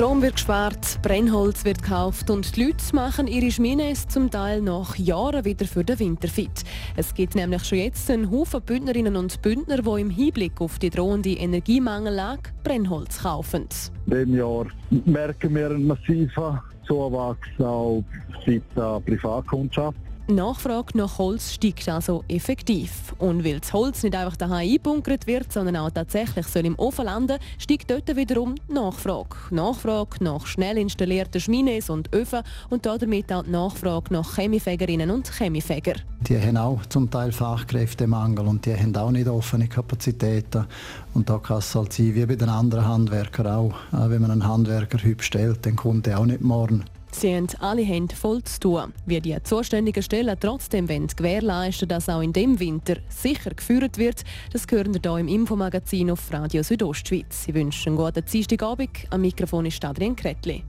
Strom wird gespart, Brennholz wird gekauft und die Leute machen ihre Schmines zum Teil nach Jahren wieder für den Winter fit. Es gibt nämlich schon jetzt einen Haufen Bündnerinnen und Bündner, die im Hinblick auf die drohende Energiemangellage Brennholz kaufen. Diesem Jahr merken wir einen massiven Zuwachs auch seit der Privatkundschaft. Die Nachfrage nach Holz steigt also effektiv. Und weil das Holz nicht einfach daheim einbunkert wird, sondern auch tatsächlich soll im Ofen landen, steigt dort wiederum die Nachfrage. Nachfrage nach schnell installierten Schmines und Öfen und damit auch die Nachfrage nach Chemiefägerinnen und Chemiefäger. Die haben auch zum Teil Fachkräftemangel und die haben auch nicht offene Kapazitäten. Und da kann es halt sein, wie bei den anderen Handwerkern auch. Wenn man einen Handwerker heute bestellt, dann kommt er auch nicht morgen. Sie haben alle Hände voll zu tun. Wie die zuständigen Stellen trotzdem gewährleisten dass auch in dem Winter sicher geführt wird, das hören wir hier im Infomagazin auf Radio Südostschweiz. Ich wünsche einen guten Dienstagabend. Am Mikrofon ist Adrian Kretli.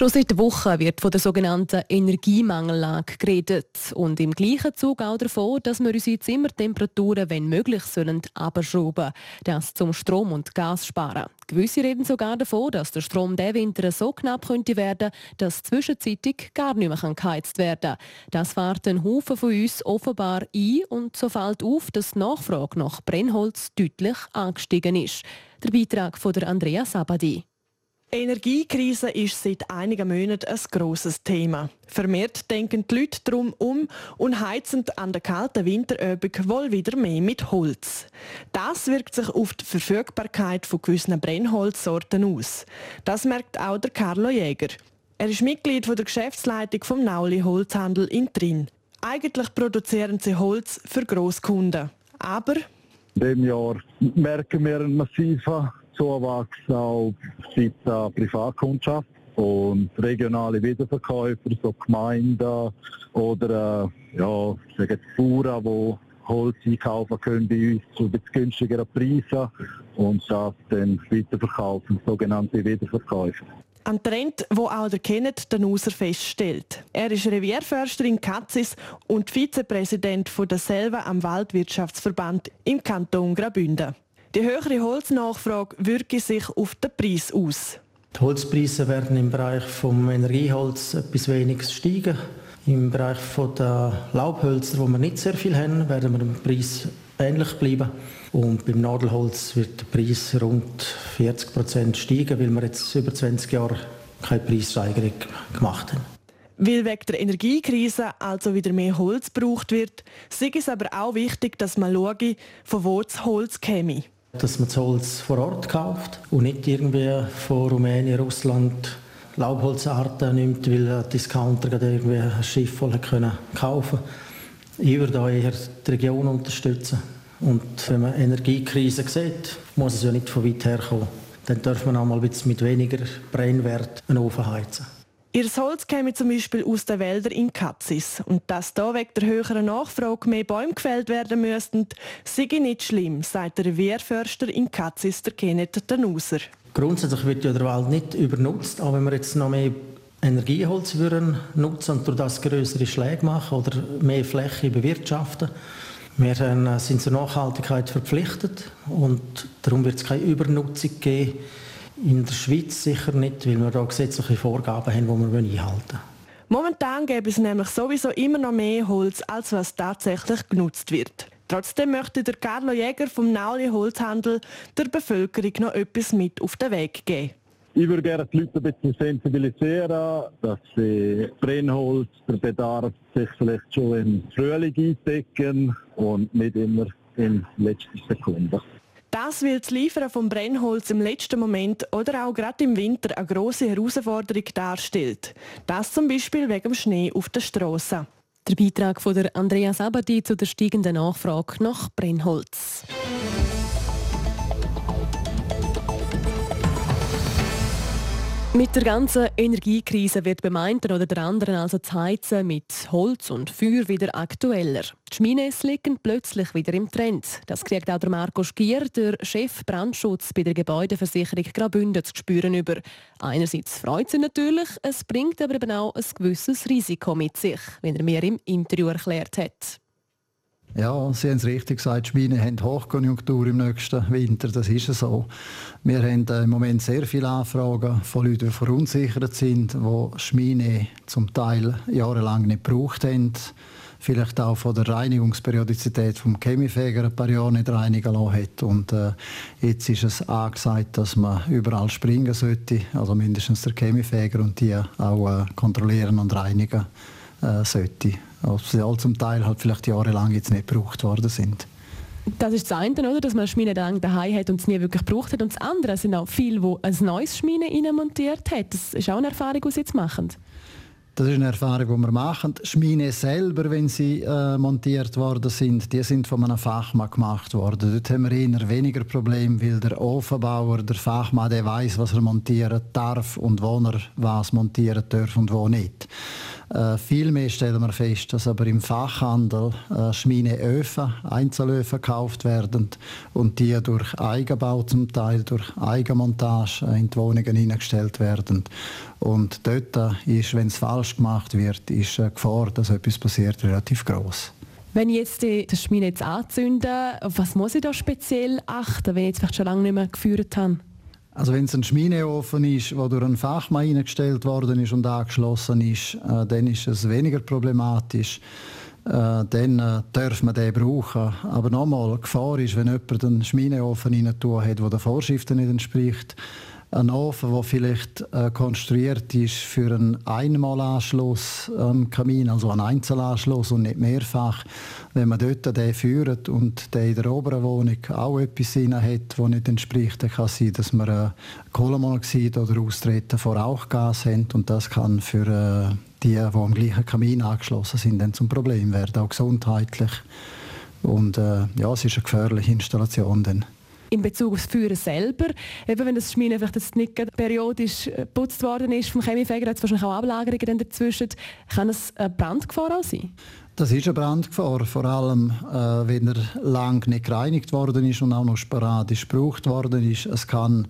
Schon seit Wochen wird von der sogenannten Energiemangellage geredet und im gleichen Zug auch davon, dass wir unsere Zimmertemperaturen, wenn möglich, sollen abschrauben, das zum Strom und Gas sparen. Gewisse reden sogar davon, dass der Strom diesen Winter so knapp könnte werden, dass zwischenzeitig gar nicht mehr geheizt werden kann. Das fährt ein Haufen von uns offenbar ein und so fällt auf, dass die Nachfrage nach Brennholz deutlich angestiegen ist. Der Beitrag von Andrea Sabadi. Energiekrise ist seit einigen Monaten ein grosses Thema. Vermehrt denken die Leute darum um und heizen an der kalten Winterübung wohl wieder mehr mit Holz. Das wirkt sich auf die Verfügbarkeit von gewissen Brennholzsorten aus. Das merkt auch der Carlo Jäger. Er ist Mitglied der Geschäftsleitung vom Nauli Holzhandel in Trin. Eigentlich produzieren sie Holz für Grosskunden. Aber in Jahr merken wir einen massiven Zuwachs auch seit der Privatkundschaft und regionale Wiederverkäufer, so Gemeinden oder äh, ja, sagen Bauern, die Holz einkaufen können bei uns zu günstigeren Preisen und das dann weiterverkaufen, sogenannte Wiederverkäufe. Ein Trend, wo auch der Kenneth Danuser feststellt. Er ist Revierförster in Katzis und Vizepräsident der Selva am Waldwirtschaftsverband im Kanton Graubünden. Die höhere Holznachfrage wirke sich auf den Preis aus. Die Holzpreise werden im Bereich vom Energieholz etwas wenig steigen. Im Bereich der Laubhölzer, wo wir nicht sehr viel haben, werden wir im Preis ähnlich bleiben. Und beim Nadelholz wird der Preis rund 40 Prozent steigen, weil wir jetzt über 20 Jahre keine Preissteigerung gemacht haben. Weil wegen der Energiekrise also wieder mehr Holz gebraucht wird, ist es aber auch wichtig, dass man schaue, von wo das Holz käme. Dass man das Holz vor Ort kauft und nicht irgendwie von Rumänien, Russland Laubholzarten nimmt, weil ein Discounter irgendwie ein Schiff voll können kaufen Ich würde da eher die Region unterstützen. Und wenn man Energiekrise sieht, muss es ja nicht von weit her kommen. Dann darf man auch mal mit weniger Brennwert einen Ofen heizen. Ihr Holz käme zum Beispiel aus den Wäldern in Katzis. Und dass da wegen der höheren Nachfrage mehr Bäume gefällt werden müssten, sei nicht schlimm, sagt der Wehrförster in Katzis, der Kenneth Danuser. Grundsätzlich wird ja der Wald nicht übernutzt, aber wenn wir jetzt noch mehr Energieholz würden nutzen und durch das größere Schläge machen oder mehr Fläche bewirtschaften, wir sind zur Nachhaltigkeit verpflichtet und darum wird es keine Übernutzung geben in der Schweiz sicher nicht, weil wir da gesetzliche Vorgaben haben, die wir einhalten müssen. Momentan gäbe es nämlich sowieso immer noch mehr Holz, als was tatsächlich genutzt wird. Trotzdem möchte der Carlo Jäger vom Nauli Holzhandel der Bevölkerung noch etwas mit auf den Weg geben. Ich würde gerne die Leute ein bisschen sensibilisieren, dass sie Brennholz, der Bedarf sich vielleicht schon im Frühling eindecken und nicht immer in letzter Sekunde. Das, weil das Liefern von Brennholz im letzten Moment oder auch gerade im Winter eine große Herausforderung darstellt. Das zum Beispiel wegen dem Schnee auf der Straße. Der Beitrag von der Andrea Sabati zu der steigenden Nachfrage nach Brennholz. Mit der ganzen Energiekrise wird beim einen oder der anderen also das Heizen mit Holz und Feuer wieder aktueller. Die Schmines liegen plötzlich wieder im Trend. Das kriegt auch der Marco Stier, der Chef Brandschutz bei der Gebäudeversicherung Graubünden zu spüren über. Einerseits freut sie natürlich, es bringt aber eben auch ein gewisses Risiko mit sich, wie er mir im Interview erklärt hat. Ja, Sie haben es richtig gesagt, Schweine haben Hochkonjunktur im nächsten Winter, das ist so. Wir haben äh, im Moment sehr viele Anfragen von Leuten, die verunsichert sind, die Schweine zum Teil jahrelang nicht gebraucht haben. Vielleicht auch von der Reinigungsperiodizität vom Chemiefeger ein paar Jahre nicht reinigen lassen. Und äh, jetzt ist es angesagt, dass man überall springen sollte, also mindestens der Chemiefeger und die auch äh, kontrollieren und reinigen äh, sollte. Also sie all zum Teil halt vielleicht jahrelang jetzt nicht gebraucht worden sind. Das ist das eine, oder? dass man Schmine lang daheim hat und es nie wirklich gebraucht hat. Und das andere sind auch viele, die ein neues Schmine montiert haben. Das ist auch eine Erfahrung, die Sie jetzt machen. Das ist eine Erfahrung, die wir machen. Schmine selber, wenn sie äh, montiert worden sind, die sind von einem Fachmann gemacht worden. Dort haben wir eher weniger Probleme, weil der Ofenbauer, der Fachmann, der weiß, was er montieren darf und wo er was montieren darf und wo nicht. Äh, vielmehr stellen wir fest, dass aber im Fachhandel äh, Schmineöfen, Einzelöfen gekauft werden und die durch Eigenbau zum Teil, durch Eigenmontage äh, in die Wohnungen hineingestellt werden. Und dort ist, wenn es falsch gemacht wird, ist die Gefahr, dass etwas passiert, relativ groß. Wenn ich jetzt die, das Schmine jetzt anzünde, auf was muss ich da speziell achten, wenn ich jetzt vielleicht schon lange nicht mehr geführt habe? Also wenn es ein Schmineofen ist, der durch einen Fachmann eingestellt worden ist und angeschlossen ist, äh, dann ist es weniger problematisch. Äh, dann äh, darf man den brauchen. Aber nochmal, Gefahr ist, wenn jemand einen Schmineofen rein hat, der den Vorschriften nicht entspricht, ein Ofen, der vielleicht äh, konstruiert ist für einen Einmalanschluss am Kamin, also einen Einzelanschluss und nicht mehrfach. Wenn man dort den führt und der in der oberen Wohnung auch etwas hat, das nicht entspricht, dann kann es sein, dass man äh, Kohlenmonoxid oder Austreten von Rauchgas haben und das kann für äh, die, die am gleichen Kamin angeschlossen sind, dann zum Problem werden, auch gesundheitlich. Und äh, ja, es ist eine gefährliche Installation dann in Bezug aufs Führen selber. Eben, wenn das Schmine vielleicht jetzt nicht periodisch geputzt worden ist vom Chemiefeger, hat es wahrscheinlich auch Ablagerungen dazwischen. Kann es eine Brandgefahr auch sein? Das ist eine Brandgefahr, vor allem äh, wenn er lang nicht gereinigt worden ist und auch noch sporadisch gebraucht worden ist. Es kann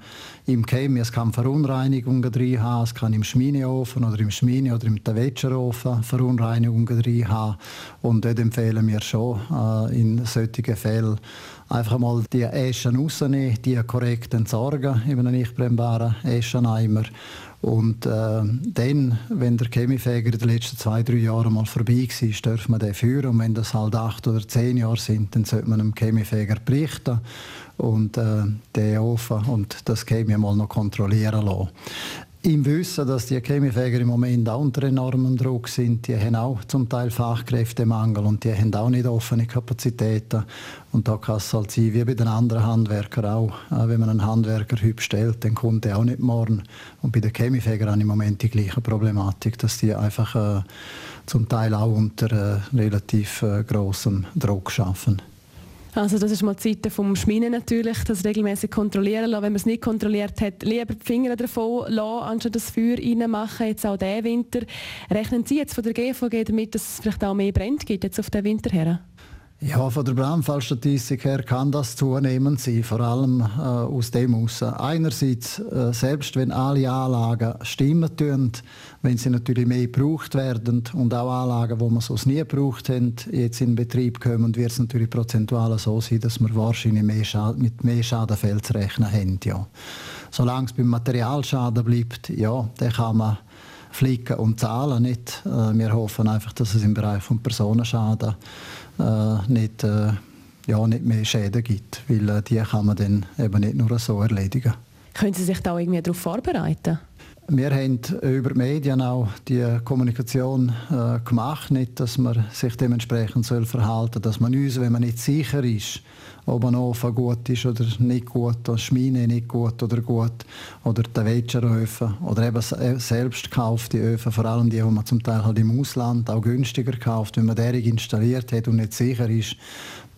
im Chemie, es kann Verunreinigungen drin haben, es kann im Schmineofen oder im Schmine oder im Tawetscherofen Verunreinigungen drin haben. Und dort empfehlen wir schon äh, in solchen Fällen einfach mal die Äschen rausnehmen, die korrekt entsorgen in einem nicht brennbaren Äscheneimer und äh, dann, wenn der Chemiefäger in den letzten zwei, drei Jahren mal vorbei war, darf man den führen. Und wenn das halt acht oder zehn Jahre sind, dann sollte man dem Chemiefäger berichten und äh, den Ofen und das Chemie mal noch kontrollieren lassen im Wissen, dass die Chemiefäger im Moment auch unter enormem Druck sind, die haben auch zum Teil Fachkräftemangel und die haben auch nicht offene Kapazitäten. Und da kann es halt sein, wie bei den anderen Handwerkern auch. Äh, wenn man einen Handwerker heute stellt, dann kommt er auch nicht morgen. Und bei den Chemiefägern haben im Moment die gleiche Problematik, dass die einfach äh, zum Teil auch unter äh, relativ äh, großem Druck schaffen. Also das ist mal die Seite vom Schminen natürlich, das regelmäßig kontrollieren lassen. Wenn man es nicht kontrolliert hat, lieber die Finger davon lassen, anstatt das Feuer reinmachen, jetzt auch diesen Winter. Rechnen Sie jetzt von der GVG damit, dass es vielleicht auch mehr brennt gibt jetzt auf den Winter her? Ja, von der Brandfallstatistik her kann das zunehmend sein, vor allem äh, aus dem heraus. Einerseits, äh, selbst wenn alle Anlagen stimmen tun, wenn sie natürlich mehr gebraucht werden und auch Anlagen, wo man sonst nie gebraucht haben, jetzt in Betrieb kommen, wird es natürlich prozentual so sein, dass wir wahrscheinlich mehr Schaden, mit mehr Schadenfällen zu rechnen haben. Ja. Solange es beim Materialschaden bleibt, ja, dann kann man flicken und zahlen nicht. Äh, wir hoffen einfach, dass es im Bereich von Personenschaden nicht, äh, ja, nicht mehr Schäden gibt, weil äh, die kann man dann eben nicht nur so erledigen. Können Sie sich da irgendwie darauf vorbereiten? Wir haben über die Medien auch die Kommunikation äh, gemacht, nicht, dass man sich dementsprechend soll verhalten dass man uns, wenn man nicht sicher ist, ob ein Ofen gut ist oder nicht gut, das Schmine nicht gut oder gut, oder der Wetscheröfen oder eben selbst gekaufte Öfen, vor allem die, die man zum Teil halt im Ausland auch günstiger kauft, wenn man derige installiert hat und nicht sicher ist,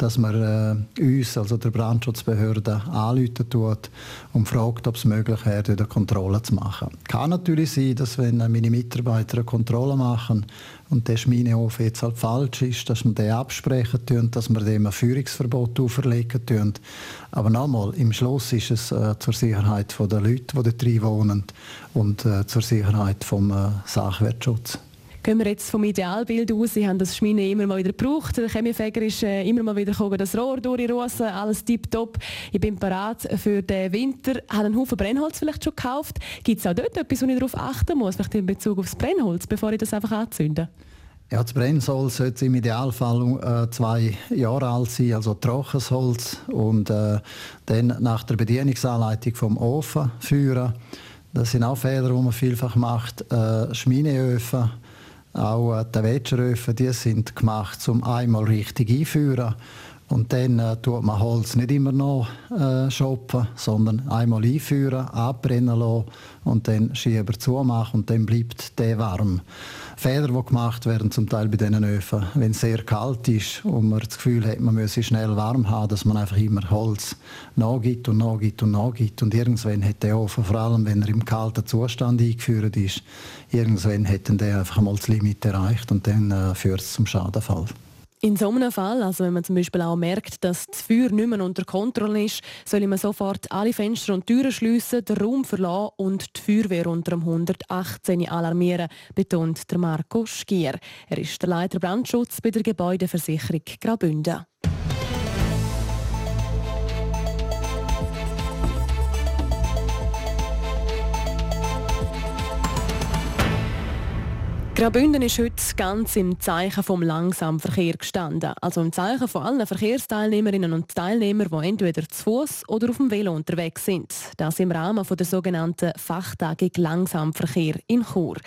dass man äh, uns, also der Brandschutzbehörde, anrufen tut und fragt, ob es möglich wäre, eine Kontrolle zu machen. Kann natürlich sein, dass wenn meine Mitarbeiter eine Kontrolle machen und der Schminehof jetzt halt falsch ist, dass wir den absprechen tun, dass wir dem ein Führungsverbot auferlegen tun. Aber nochmal, im Schluss ist es äh, zur Sicherheit der Leute, die dort drin wohnen und äh, zur Sicherheit vom äh, Sachwertschutz. Gehen wir jetzt vom Idealbild aus. Sie haben das Schmine immer mal wieder gebraucht. Der Chemiefäger ist äh, immer mal wieder gekommen, das Rohr durchrossen, alles tipptopp. Ich bin parat für den Winter. Hat einen Haufen Brennholz vielleicht schon gekauft. Gibt es auch dort etwas, wo ich darauf achten muss, vielleicht in Bezug aufs Brennholz, bevor ich das einfach anzünde? Ja, das Brennholz sollte im Idealfall äh, zwei Jahre alt sein, also trockenes Holz. Und äh, dann nach der Bedienungsanleitung vom Ofen führen. Das sind auch Fehler, die man vielfach macht. Äh, Schmineöfen auch äh, die Wäscheröfen, die sind gemacht, um einmal richtig einführen. Und dann äh, tut man Holz nicht immer noch äh, shoppen, sondern einmal einführen, abbrennen lassen und dann Schieber zumachen und dann bleibt der warm. Fehler, die gemacht werden, zum Teil bei diesen Öfen, wenn es sehr kalt ist und man das Gefühl hat, man müsse schnell warm haben, dass man einfach immer Holz nachgibt und nachgibt und nachgibt. Und irgendwann hat der Ofen, vor allem wenn er im kalten Zustand eingeführt ist, irgendwann hat der einfach mal das Limit erreicht und dann äh, führt es zum Schadenfall. In so einem Fall, also wenn man zum Beispiel auch merkt, dass das Feuer nicht mehr unter Kontrolle ist, soll man sofort alle Fenster und Türen schliessen, den Raum verlassen und die Feuerwehr unter dem 118 alarmieren, betont der Marco Schier. Er ist der Leiter Brandschutz bei der Gebäudeversicherung Graubünden. Graubünden ist heute ganz im Zeichen vom Langsamverkehr gestanden. Also im Zeichen von allen Verkehrsteilnehmerinnen und Teilnehmern, die entweder zu Fuß oder auf dem Velo unterwegs sind. Das im Rahmen der sogenannten Fachtagung Langsamverkehr in Chur.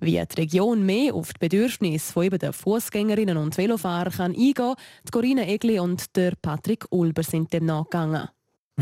Wie die Region mehr auf die Bedürfnisse von eben den Fußgängerinnen und Velofahrer kann eingehen kann, Corinna Egli und der Patrick Ulber sind dem nachgegangen.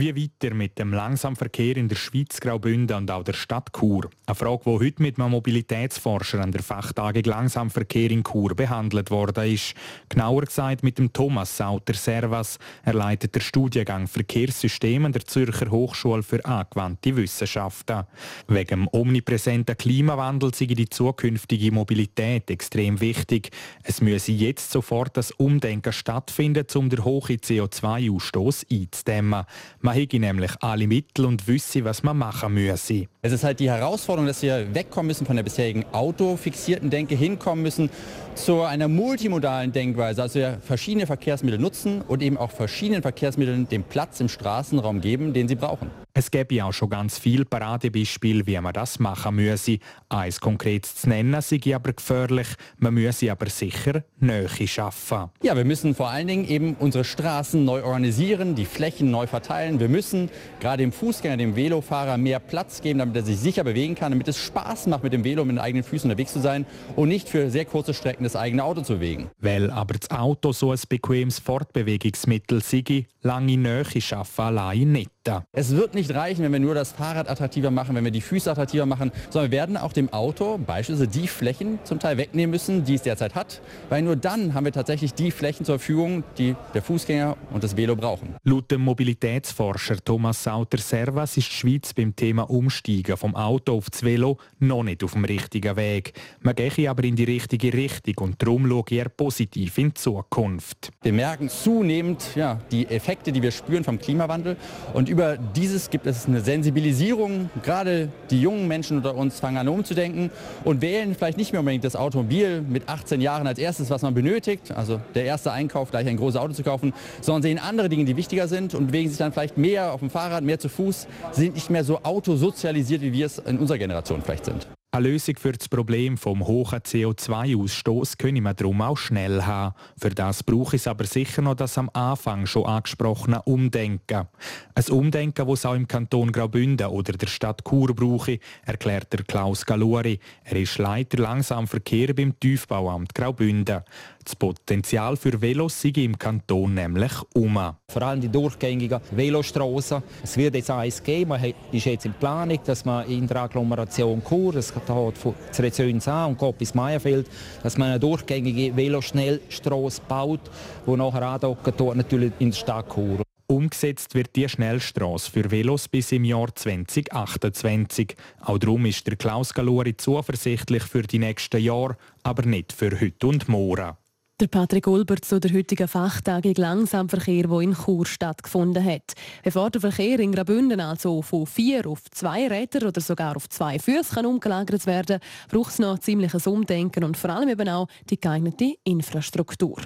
Wie weiter mit dem Langsamverkehr in der Schweiz, Graubünden und auch der Stadt Chur? Eine Frage, die heute mit einem Mobilitätsforscher an der Fachtagung Langsamverkehr in Chur behandelt worden ist. Genauer gesagt mit dem Thomas Sauter Servas. Er leitet den Studiengang Verkehrssysteme an der Zürcher Hochschule für angewandte Wissenschaften. Wegen dem omnipräsenten Klimawandel sei die zukünftige Mobilität extrem wichtig. Es müsse jetzt sofort das Umdenken stattfinden, um den hohen CO2-Ausstoß einzudämmen. Hätte nämlich alle Mittel und wüsste, was man machen müsse. Es ist halt die Herausforderung, dass wir wegkommen müssen von der bisherigen autofixierten Denke, hinkommen müssen zu einer multimodalen Denkweise, also wir verschiedene Verkehrsmittel nutzen und eben auch verschiedenen Verkehrsmitteln den Platz im Straßenraum geben, den sie brauchen. Es gäbe ja auch schon ganz viele Paradebeispiele, wie man das machen müsse. Eins konkret zu nennen, sei aber gefährlich. Man müsse aber sicher Nähe schaffen. Ja, wir müssen vor allen Dingen eben unsere Straßen neu organisieren, die Flächen neu verteilen. Wir müssen gerade dem Fußgänger, dem Velofahrer mehr Platz geben, damit er sich sicher bewegen kann, damit es Spaß macht, mit dem Velo mit den eigenen Füßen unterwegs zu sein und nicht für sehr kurze Strecken das eigene Auto zu bewegen. Weil aber das Auto so ein bequemes Fortbewegungsmittel sei, lange Nähe schaffen allein nicht. Es wird nicht reichen, wenn wir nur das Fahrrad attraktiver machen, wenn wir die Füße attraktiver machen, sondern wir werden auch dem Auto beispielsweise die Flächen zum Teil wegnehmen müssen, die es derzeit hat, weil nur dann haben wir tatsächlich die Flächen zur Verfügung, die der Fußgänger und das Velo brauchen. Laut dem Mobilitätsforscher Thomas Sauter-Servas ist die Schweiz beim Thema Umsteigen vom Auto auf das Velo noch nicht auf dem richtigen Weg. Man gehe aber in die richtige Richtung und darum schaue er positiv in die Zukunft. Wir merken zunehmend ja, die Effekte, die wir spüren vom Klimawandel und über dieses gibt es eine Sensibilisierung. Gerade die jungen Menschen unter uns fangen an umzudenken und wählen vielleicht nicht mehr unbedingt das Automobil mit 18 Jahren als erstes, was man benötigt. Also der erste Einkauf, gleich ein großes Auto zu kaufen, sondern sehen andere Dinge, die wichtiger sind und bewegen sich dann vielleicht mehr auf dem Fahrrad, mehr zu Fuß, sind nicht mehr so autosozialisiert, wie wir es in unserer Generation vielleicht sind. Eine Lösung für das Problem vom hohen CO2-Ausstoß können wir darum auch schnell haben. Für das brauche es aber sicher noch das am Anfang schon angesprochene Umdenken. Ein Umdenken, das auch im Kanton Graubünden oder der Stadt Chur brauche, erklärt der Klaus Galuri. Er ist Leiter Langsamverkehr beim Tiefbauamt Graubünden. Das Potenzial für Velos sei im Kanton nämlich um. Vor allem die durchgängigen Velostraßen. Es wird jetzt eins geben, man ist jetzt in Planung, dass man in der Agglomeration Chur, das geht von Zrezöns an und geht bis Meierfeld, dass man eine durchgängige Veloschnellstraße baut, die nachher andocken tut, natürlich in der Stadt Chur. Umgesetzt wird die Schnellstraße für Velos bis im Jahr 2028. Auch darum ist der Klaus Galuri zuversichtlich für die nächsten Jahre, aber nicht für heute und morgen. Der Patrick Ulbert zu der heutigen Fachtagung Langsamverkehr, der in Chur stattgefunden hat. Bevor der Verkehr in Graubünden also von vier auf zwei Räder oder sogar auf zwei Füße umgelagert werden kann, braucht es noch ziemliches Umdenken und vor allem eben auch die geeignete Infrastruktur.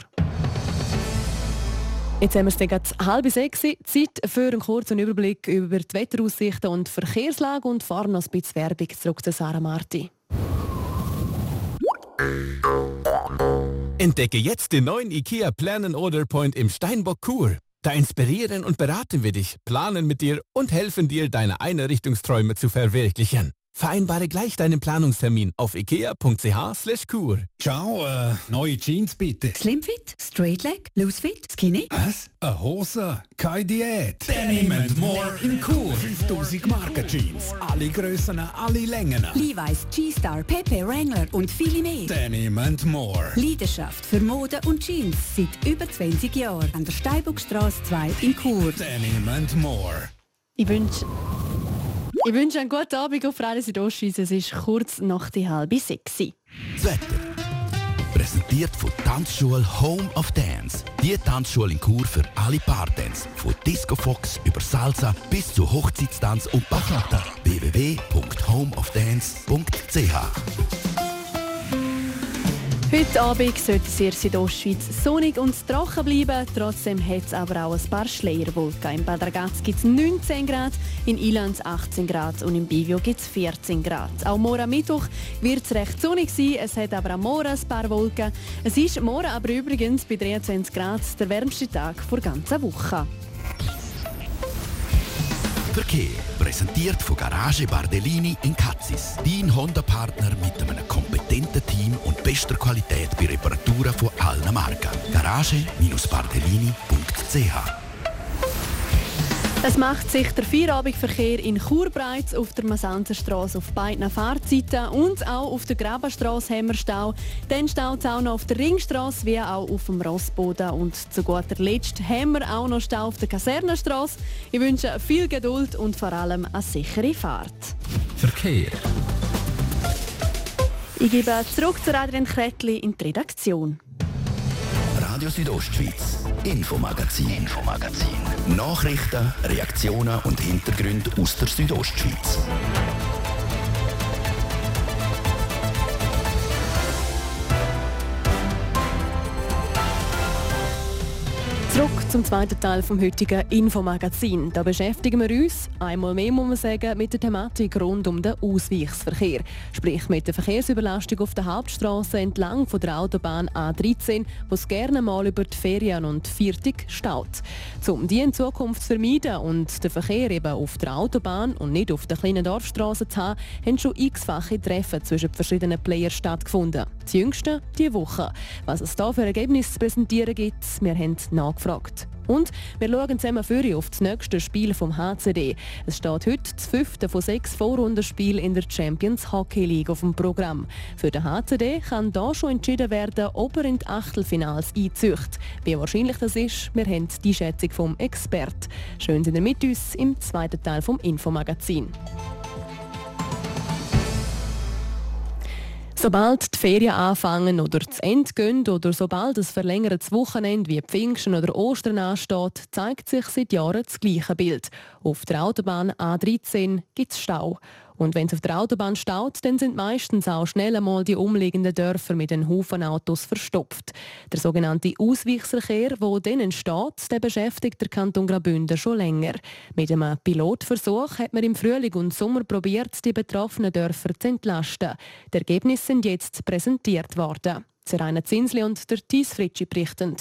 Jetzt haben wir es dann halb sechs. Zeit für einen kurzen Überblick über die Wetteraussichten und Verkehrslage und fahren noch ein bisschen Werbung zurück zu Sarah Marti. Entdecke jetzt den neuen IKEA Plan Order Point im Steinbock Kur. Da inspirieren und beraten wir dich, planen mit dir und helfen dir, deine Einrichtungsträume zu verwirklichen. Vereinbare gleich deinen Planungstermin auf ikea.ch/kur. Ciao, äh, neue Jeans bitte. Slimfit, Straightleg, Loosefit, Skinny. Was? Eine Hose? Keine Diät. Denim and more im Kur. 5000 Marken Jeans. Alle Grössen, alle Längen. Levi's, G-Star, Pepe, Wrangler und viele mehr. Denim and more. Leidenschaft für Mode und Jeans seit über 20 Jahren an der Steinbuchstrasse 2 in Chur. Denim and more. Ich wünsche ich wünsche einen guten Abend auf Radio Südostschweiz. Es ist kurz nach die halbe sechs. Das Wetter. Präsentiert von Tanzschule Home of Dance. Die Tanzschule in Kur für alle Partens. Von Disco Fox über Salsa bis zu Hochzeitstanz und Bachata. www.homeofdance.ch Heute Abend sollte es in Südostschweiz sonnig und trocken bleiben. Trotzdem hat es aber auch ein paar Schleierwolken. In Bad Ragaz gibt es 19 Grad, in Ilanz 18 Grad und in Bivio gibt es 14 Grad. Auch morgen Mittwoch wird es recht sonnig sein. Es hat aber am Morgen ein paar Wolken. Es ist morgen aber übrigens bei 23 Grad der wärmste Tag der ganzen Woche. Verkehr präsentiert von Garage Bardellini in Katzis. Dein Honda-Partner mit einem kompetenten Team und bester Qualität bei Reparaturen von allen Marken. Garage-Bardellini.ch es macht sich der Feierabendverkehr in Chur auf der Masanzerstraße auf beiden Fahrzeiten und auch auf der Grabenstraße haben wir Stau. Dann staut es auch noch auf der Ringstraße wie auch auf dem Rossboden und zu guter Letzt haben wir auch noch Stau auf der Kasernenstraße. Ich wünsche viel Geduld und vor allem eine sichere Fahrt. Verkehr. Ich gebe zurück zu Adrian Kretli in die Redaktion. Radio Südostschweiz, Infomagazin, Infomagazin. Nachrichten, Reaktionen und Hintergründe aus der Südostschweiz. Zum zweiten Teil vom heutigen Infomagazin. Da beschäftigen wir uns, einmal mehr muss man sagen, mit der Thematik rund um den Ausweichsverkehr. Sprich mit der Verkehrsüberlastung auf der Hauptstraße entlang von der Autobahn A13, wo es gerne mal über die Ferien und Viertig staut. Um die in Zukunft zu vermeiden und den Verkehr eben auf der Autobahn und nicht auf der kleinen Dorfstraße zu haben, haben schon x-fache Treffen zwischen verschiedenen Playern stattgefunden. Das jüngste diese Woche. Was es da für Ergebnisse zu präsentieren gibt, wir haben nachgefragt Und wir schauen zusammen für auf das nächste Spiel vom HCD. Es steht heute das fünfte von sechs Vorrundenspielen in der Champions Hockey League auf dem Programm. Für den HCD kann da schon entschieden werden, ob er in die Achtelfinals einzücht. Wie wahrscheinlich das ist, wir haben die Schätzung vom Expert. Schön sind ihr mit uns im zweiten Teil vom Infomagazin. Sobald die Ferien anfangen oder zu Ende gehen oder sobald ein verlängertes Wochenende wie Pfingsten oder Ostern ansteht, zeigt sich seit Jahren das gleiche Bild. Auf der Autobahn A13 gibt es Stau. Und wenn es auf der Autobahn staut, dann sind meistens auch schnell einmal die umliegenden Dörfer mit den Haufen Autos verstopft. Der sogenannte Ausweichsverkehr, der dann entsteht, der beschäftigt der Kanton Graubünden schon länger. Mit einem Pilotversuch hat man im Frühling und Sommer probiert, die betroffenen Dörfer zu entlasten. Die Ergebnisse sind jetzt präsentiert worden. Zeraina Zinsli und der Thies Fritschi berichten.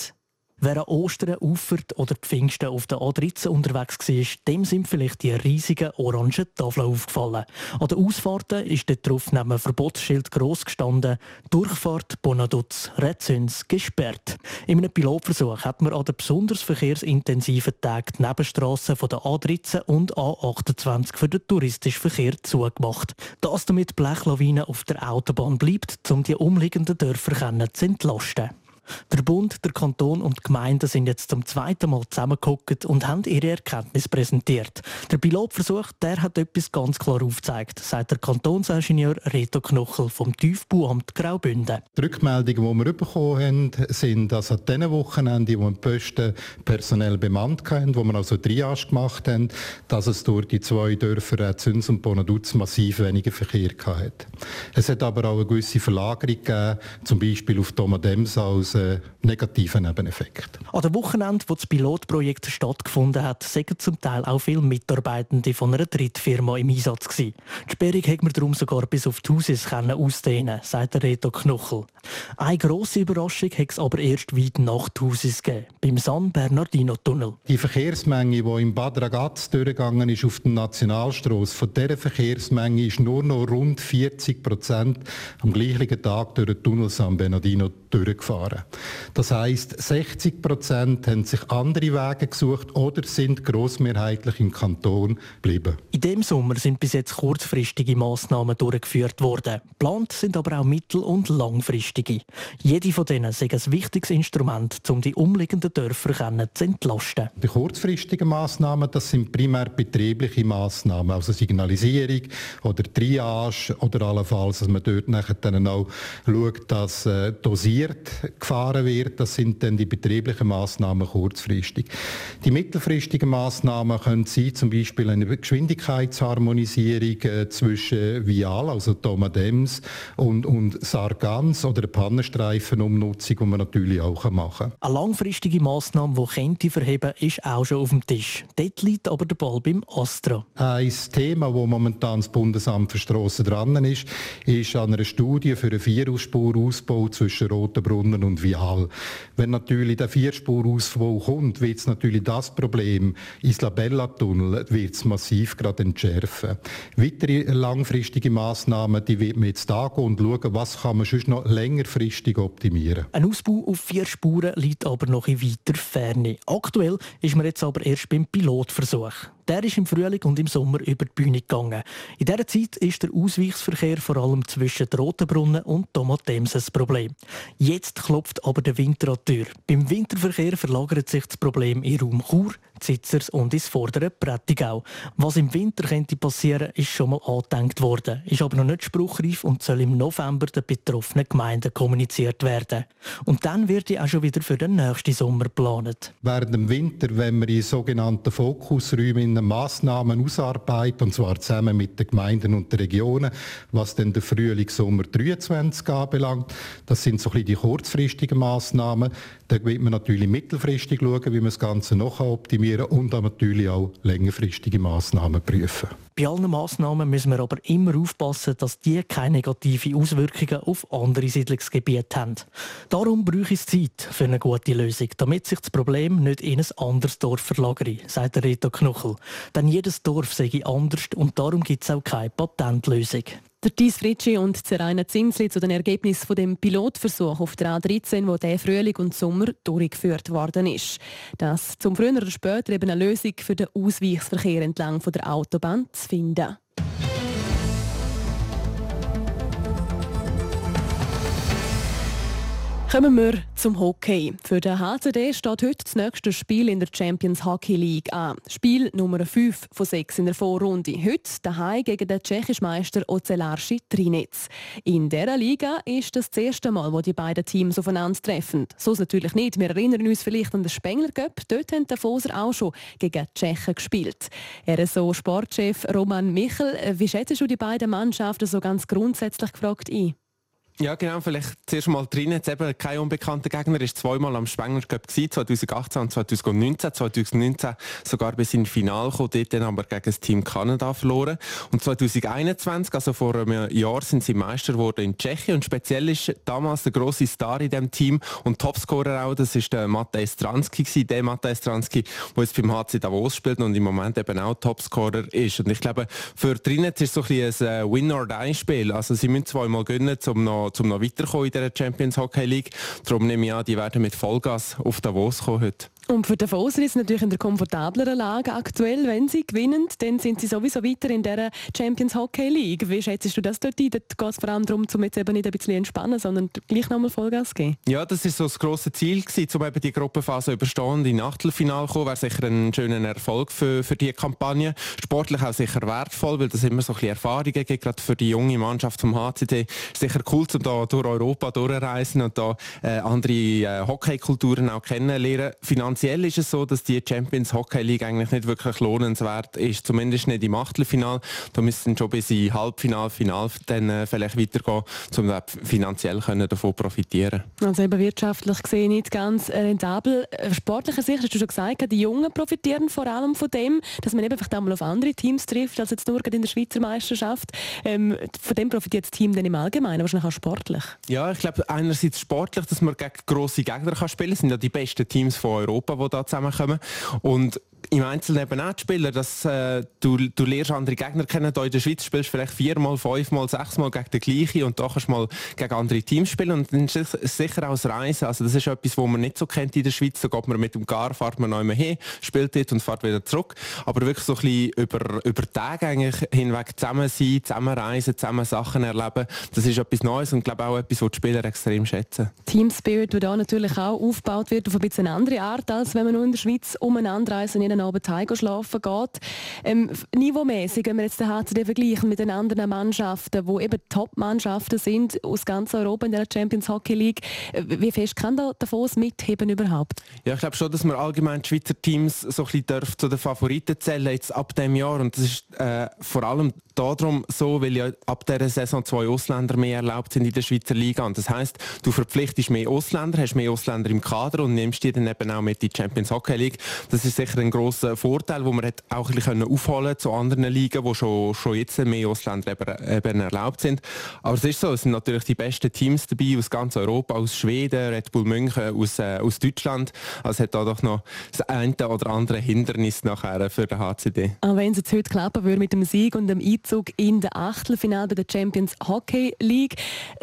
Wer an Ostern, Ufert oder Pfingsten auf der A13 unterwegs war, dem sind vielleicht die riesigen orangen Tafeln aufgefallen. An den Ausfahrten ist dort neben einem Verbotsschild gross gestanden «Durchfahrt Bonaduz Rezüns gesperrt». In einem Pilotversuch hat man an den besonders verkehrsintensiven Tagen die Nebenstrassen von der A13 und A28 für den touristischen Verkehr zugemacht. Das damit Blechlawine auf der Autobahn bleibt, um die umliegenden Dörfer zu entlasten. Der Bund, der Kanton und die Gemeinden sind jetzt zum zweiten Mal zusammengekommen und haben ihre Erkenntnis präsentiert. Der Pilotversuch der hat etwas ganz klar aufgezeigt, sagt der Kantonsingenieur Reto Knochel vom Tiefbauamt Graubünden. Die Rückmeldungen, die wir bekommen haben, sind, dass an den Wochenenden, wo wir die Posten personell bemannt haben, wo wir also Triage gemacht haben, dass es durch die zwei Dörfer Züns und Bonaduz massiv weniger Verkehr hat. Es hat aber auch eine gewisse Verlagerung gegeben, zum Beispiel auf Domadems aus einen negativen Nebeneffekt. An dem Wochenende, wo das Pilotprojekt stattgefunden hat, sind zum Teil auch viele Mitarbeitende von einer Drittfirma im Einsatz gewesen. Die Sperrung hat man darum sogar bis auf die Hauses ausdehnen sagt der Reto Knochel. Eine grosse Überraschung hat es aber erst weit nach die Hauses gegeben, beim San Bernardino Tunnel. Die Verkehrsmenge, die im Bad Ragaz durchgegangen ist auf der Nationalstrasse, von dieser Verkehrsmenge ist nur noch rund 40 Prozent am gleichen Tag durch den Tunnel San Bernardino durchgefahren. Das heißt, 60 Prozent haben sich andere Wege gesucht oder sind grossmehrheitlich im Kanton geblieben. In dem Sommer sind bis jetzt kurzfristige Massnahmen durchgeführt worden. Plant sind aber auch mittel- und langfristige. Jede von denen ist ein wichtiges Instrument, um die umliegenden Dörfer zu entlasten. Die kurzfristigen Massnahmen, das sind primär betriebliche Massnahmen, also Signalisierung oder Triage oder allenfalls, dass man dort nachher dann auch schaut, dass äh, dosiert gefahren wird. Das sind dann die betrieblichen Maßnahmen kurzfristig. Die mittelfristigen Maßnahmen können sein, zum Beispiel eine Geschwindigkeitsharmonisierung äh, zwischen Vial, also Tomadems und, und Sargans oder eine Pannenstreifenumnutzung, die man natürlich auch machen kann. Eine langfristige Maßnahme, die könnte verheben, ist auch schon auf dem Tisch. Dort liegt aber der Ball beim Astra. Ein Thema, wo momentan das Bundesamt für Strassen dran ist, ist an einer Studie für einen Vierspurausbau zwischen Rotenbrunnen und Vial. Wenn natürlich der Vierspurausbau kommt, wird es natürlich das Problem Isla Bella Tunnel wird's massiv gerade entschärfen. Weitere langfristige Massnahmen, die wird man jetzt angehen und schauen, was kann man sonst noch längerfristig optimieren. Ein Ausbau auf vier Spuren liegt aber noch in weiter Ferne. Aktuell ist man jetzt aber erst beim Pilotversuch. Der ist im Frühling und im Sommer über die Bühne gegangen. In dieser Zeit ist der Ausweichsverkehr vor allem zwischen Rotenbrunnen und Tomatemse ein Problem. Jetzt klopft aber der Winter an die Tür. Beim Winterverkehr verlagert sich das Problem in Raum Chur, Zitzers und ins vordere Prättigau. Was im Winter könnte passieren, ist schon mal angedenkt worden, ist aber noch nicht spruchreif und soll im November den betroffenen Gemeinden kommuniziert werden. Und dann wird die auch schon wieder für den nächsten Sommer geplant. Während dem Winter, wenn wir in sogenannten Fokusräumen Massnahmen ausarbeiten, und zwar zusammen mit den Gemeinden und den Regionen, was denn der Frühling Sommer 23 anbelangt, das sind so ein bisschen die kurzfristigen Massnahmen. Da wird man natürlich mittelfristig schauen, wie man das Ganze noch optimieren kann und natürlich auch längerfristige Massnahmen prüfen. Bei allen Massnahmen müssen wir aber immer aufpassen, dass die keine negativen Auswirkungen auf andere Siedlungsgebiete haben. Darum brauche es Zeit für eine gute Lösung, damit sich das Problem nicht in ein anderes Dorf verlagert, sagt Reto Knochel. Denn jedes Dorf sei anders und darum gibt es auch keine Patentlösung. Der Thies Fritschi und Zeraina Zinsli zu den Ergebnissen von dem Pilotversuch auf der A13, wo der Frühling und Sommer durchgeführt worden ist. Dass zum früher oder später eben eine Lösung für den Ausweichsverkehr entlang von der Autobahn zu finden. Kommen wir zum Hockey. Für den HCD steht heute das nächste Spiel in der Champions Hockey League an. Spiel Nummer 5 von 6 in der Vorrunde. Heute daheim gegen den tschechischen Meister Ocelarski Trinec. In dieser Liga ist das, das erste Mal, wo die beiden Teams aufeinandertreffen. So ist natürlich nicht. Wir erinnern uns vielleicht an den Spengler Cup. Dort haben die Foser auch schon gegen die Tschechen gespielt. RSO Sportchef Roman Michel, wie schätzt du die beiden Mannschaften so ganz grundsätzlich gefragt ein? Ja, genau. Vielleicht zuerst mal drin. Jetzt eben kein unbekannter Gegner. ist zweimal am Spengler Cup 2018 und 2019. 2019 sogar bis ins Finale gekommen, dort dann aber gegen das Team Kanada verloren. Und 2021, also vor einem Jahr, sind sie Meister geworden in Tschechien. Und speziell ist damals der grosse Star in diesem Team und Topscorer auch, das ist der Matej gewesen. Der Matej Stransky, der jetzt beim HC Davos spielt und im Moment eben auch Topscorer ist. Und ich glaube, für drinnen ist es so ein, bisschen ein Win-or-Die-Spiel. Also sie müssen zweimal gewinnen, um noch zum noch weiterkommen in der Champions Hockey League. Darum nehme ich an, die werden mit Vollgas auf Davos kommen heute. Und für die Davoser ist natürlich in der komfortableren Lage aktuell. Wenn sie gewinnen, dann sind sie sowieso weiter in der Champions Hockey League. Wie schätzt du das dort ein? Dort geht es vor allem darum, um jetzt eben nicht ein bisschen entspannen, sondern gleich nochmal Vollgas geben. Ja, das ist so das grosse Ziel gewesen, um eben die Gruppenphase überstehen und in Achtelfinale kommen. Wäre sicher ein schöner Erfolg für, für die Kampagne. Sportlich auch sicher wertvoll, weil das immer so ein bisschen Erfahrungen gibt, gerade für die junge Mannschaft vom HCD. Sicher cool, um da durch Europa durchreisen und da äh, andere äh, Hockeykulturen auch kennenlernen. Finanziell ist es so, dass die Champions Hockey League eigentlich nicht wirklich lohnenswert ist, zumindest nicht im Achtelfinal. Da müssen schon bis in Halbfinal, Final dann äh, vielleicht weitergehen, um finanziell können davon profitieren. Also eben wirtschaftlich gesehen nicht ganz rentabel. Äh, sportlicher Sicht hast du schon gesagt, die Jungen profitieren vor allem von dem, dass man eben vielleicht einmal auf andere Teams trifft, als jetzt nur in der Schweizer Meisterschaft. Ähm, von dem profitiert das Team dann im Allgemeinen, wahrscheinlich auch sportlich. Ja, ich glaube einerseits sportlich, dass man gegen grosse Gegner kann spielen kann, sind ja die besten Teams von Europa Europa, die da zusammenkommen. Und im Einzelnen eben auch die Spieler, dass äh, du, du lernst andere Gegner kennen. Hier in der Schweiz spielst du vielleicht viermal, fünfmal, sechsmal gegen den gleichen und da kannst du mal gegen andere Teams spielen und dann ist es sicher auch das Reisen. Also das ist etwas, was man nicht so kennt in der Schweiz. Da geht man mit dem Gar, fährt man neu hin, spielt dort und fährt wieder zurück. Aber wirklich so ein bisschen über, über Tage eigentlich hinweg zusammen sein, zusammen reisen, zusammen Sachen erleben, das ist etwas Neues und glaube auch etwas, was die Spieler extrem schätzen. Team Spirit, der da natürlich auch aufgebaut wird auf ein bisschen andere Art, als wenn man nur in der Schweiz umeinander reisen jeden Abend heim schlafen geht. Ähm, niveaumäßig, wenn wir jetzt den HCD vergleichen mit den anderen Mannschaften, die eben Top-Mannschaften sind aus ganz Europa in der Champions Hockey League, äh, wie fest kann da Davos mitheben überhaupt? Ja, ich glaube schon, dass man allgemein die Schweizer Teams so ein bisschen zu den Favoriten zählen jetzt ab dem Jahr und das ist äh, vor allem darum so, weil ja ab dieser Saison zwei Ausländer mehr erlaubt sind in der Schweizer Liga. Und das heißt, du verpflichtest mehr Ausländer, hast mehr Ausländer im Kader und nimmst die dann eben auch mit in die Champions Hockey League. Das ist sicher ein grosser Vorteil, wo man auch ein bisschen aufholen zu anderen Ligen, wo schon, schon jetzt mehr Ausländer eben, erlaubt sind. Aber es ist so, es sind natürlich die besten Teams dabei aus ganz Europa, aus Schweden, Red Bull München, aus, äh, aus Deutschland. Also hat da doch noch das eine oder andere Hindernis nachher für den HCD. Aber wenn es jetzt heute klappen würde mit dem Sieg und dem Einzug in der Achtelfinale der Champions Hockey League,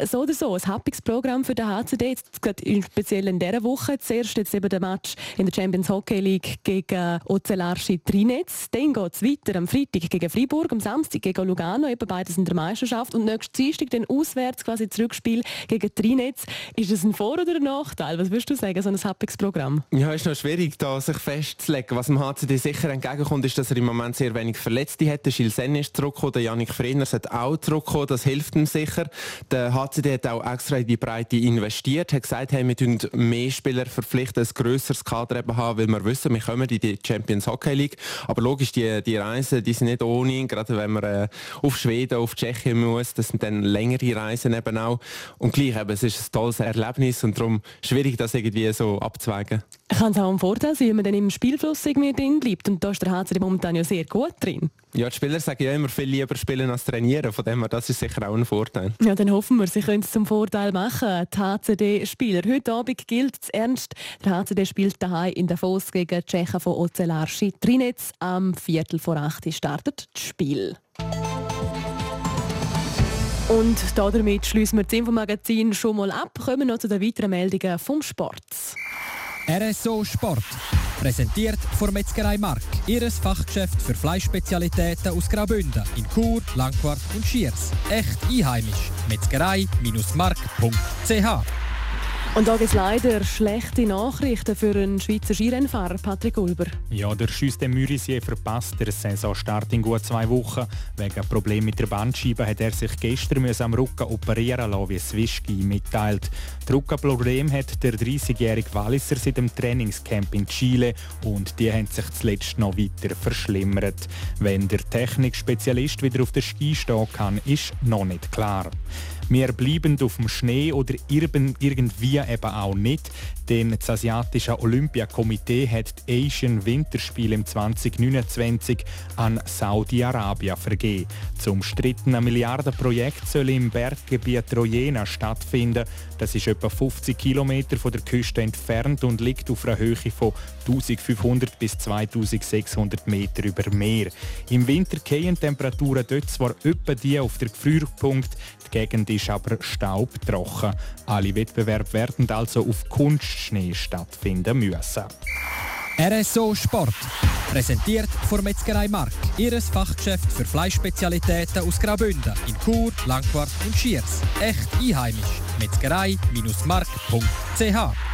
so oder so, ein happiges Programm für den HCD, jetzt speziell in dieser Woche. Zuerst jetzt eben der Match in der Champions Hockey League gegen Ozelarski Trinetz. Dann geht es weiter am Freitag gegen Freiburg, am Samstag gegen Lugano, eben beides in der Meisterschaft. Und nächsten Dienstag dann auswärts quasi Zurückspiel gegen Trinetz. Ist das ein Vor- oder ein Nachteil? Was würdest du sagen, so ein happiges Programm? Ja, ist noch schwierig, da sich festzulegen. Was dem HCD sicher entgegenkommt, ist, dass er im Moment sehr wenig Verletzte hat. Der Gilles Sen ist zurückgekommen, der Janik Freners hat auch zurückgekommen, das hilft ihm sicher. Der HCD hat auch extra in die Breite investiert, hat gesagt, hey, wir tun mehr Spieler verpflichten, ein grösseres Kader haben, weil wir wissen, wir kommen in die Champions Hockey League. Aber logisch, die, die Reisen, die sind nicht ohne, gerade wenn man äh, auf Schweden, auf Tschechien muss, das sind dann längere Reisen eben auch. Und gleich eben, es ist ein tolles Erlebnis und darum schwierig, das irgendwie so abzuwägen. Kann es auch ein Vorteil sein, wenn man dann im Spielfluss irgendwie drin bleibt und da ist der HCD momentan ja sehr gut drin. Ja, die Spieler sagen ja immer viel lieber spielen als trainieren, von dem her, das ist sicher auch ein Vorteil. Ja, dann hoffen wir, sie können es zum Vorteil machen, die HCD-Spieler. Heute Abend gilt es ernst, der HCD spielt daheim in Davos gegen die Tschechen von Ozelarski Trinetz. Am Viertel vor acht startet das Spiel. Und damit schließen wir das Infomagazin schon mal ab. Kommen wir noch zu den weiteren Meldungen vom Sport. RSO Sport. Präsentiert von Metzgerei Mark. Ihres Fachgeschäft für Fleischspezialitäten aus Graubünden in Chur, Langquart und Schiers. Echt einheimisch. Metzgerei-mark.ch und da gibt es leider schlechte Nachrichten für einen Schweizer Skirennfahrer, Patrick Ulber. Ja, der Schüsse Mürisier verpasst der Saisonstart in gut zwei Wochen. Wegen Problem mit der Bandscheibe hat er sich gestern am Rücken operieren lassen, wie Swischki mitteilt. Druckerproblem hat der 30-jährige Walliser seit dem Trainingscamp in Chile und die haben sich zuletzt noch weiter verschlimmert. Wenn der Technikspezialist wieder auf der Ski stehen kann, ist noch nicht klar. Wir bleiben auf dem Schnee oder irgendwie eben auch nicht, denn das asiatische Olympiakomitee hat die Asian Winterspiele im 2029 an Saudi-Arabien vergeben. Zum umstrittenen Milliardenprojekt soll im Berggebiet Rojena stattfinden. Das ist etwa 50 Kilometer von der Küste entfernt und liegt auf einer Höhe von 1500 bis 2600 Meter über Meer. Im Winter gehen Temperaturen dort zwar etwa die auf der Gefrierpunkt, Gegend ist aber staubtrocken. Alle Wettbewerbe werden also auf Kunstschnee stattfinden müssen. RSO Sport. Präsentiert von Metzgerei Mark. Ihres Fachgeschäft für Fleischspezialitäten aus Graubünden in Chur, Langquart und Schiers. Echt einheimisch. Metzgerei-mark.ch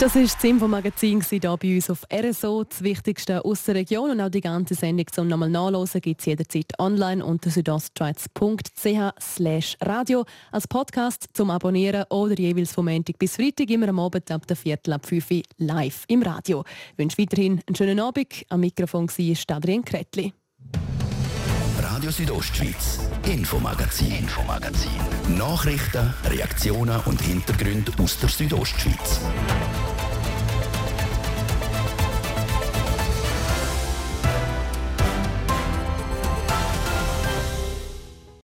das war das Infomagazin hier bei uns auf RSO, das Wichtigste aus der Region. Und auch die ganze Sendung zum nochmal nachlesen gibt es jederzeit online unter südostschweiz.ch radio als Podcast zum Abonnieren oder jeweils vom Montag bis Freitag immer am Abend ab der Viertel ab 5 Uhr live im Radio. Ich wünsche weiterhin einen schönen Abend. Am Mikrofon war Adrian Kretli. Radio Südostschweiz, Infomagazin, Infomagazin. Nachrichten, Reaktionen und Hintergründe aus der Südostschweiz.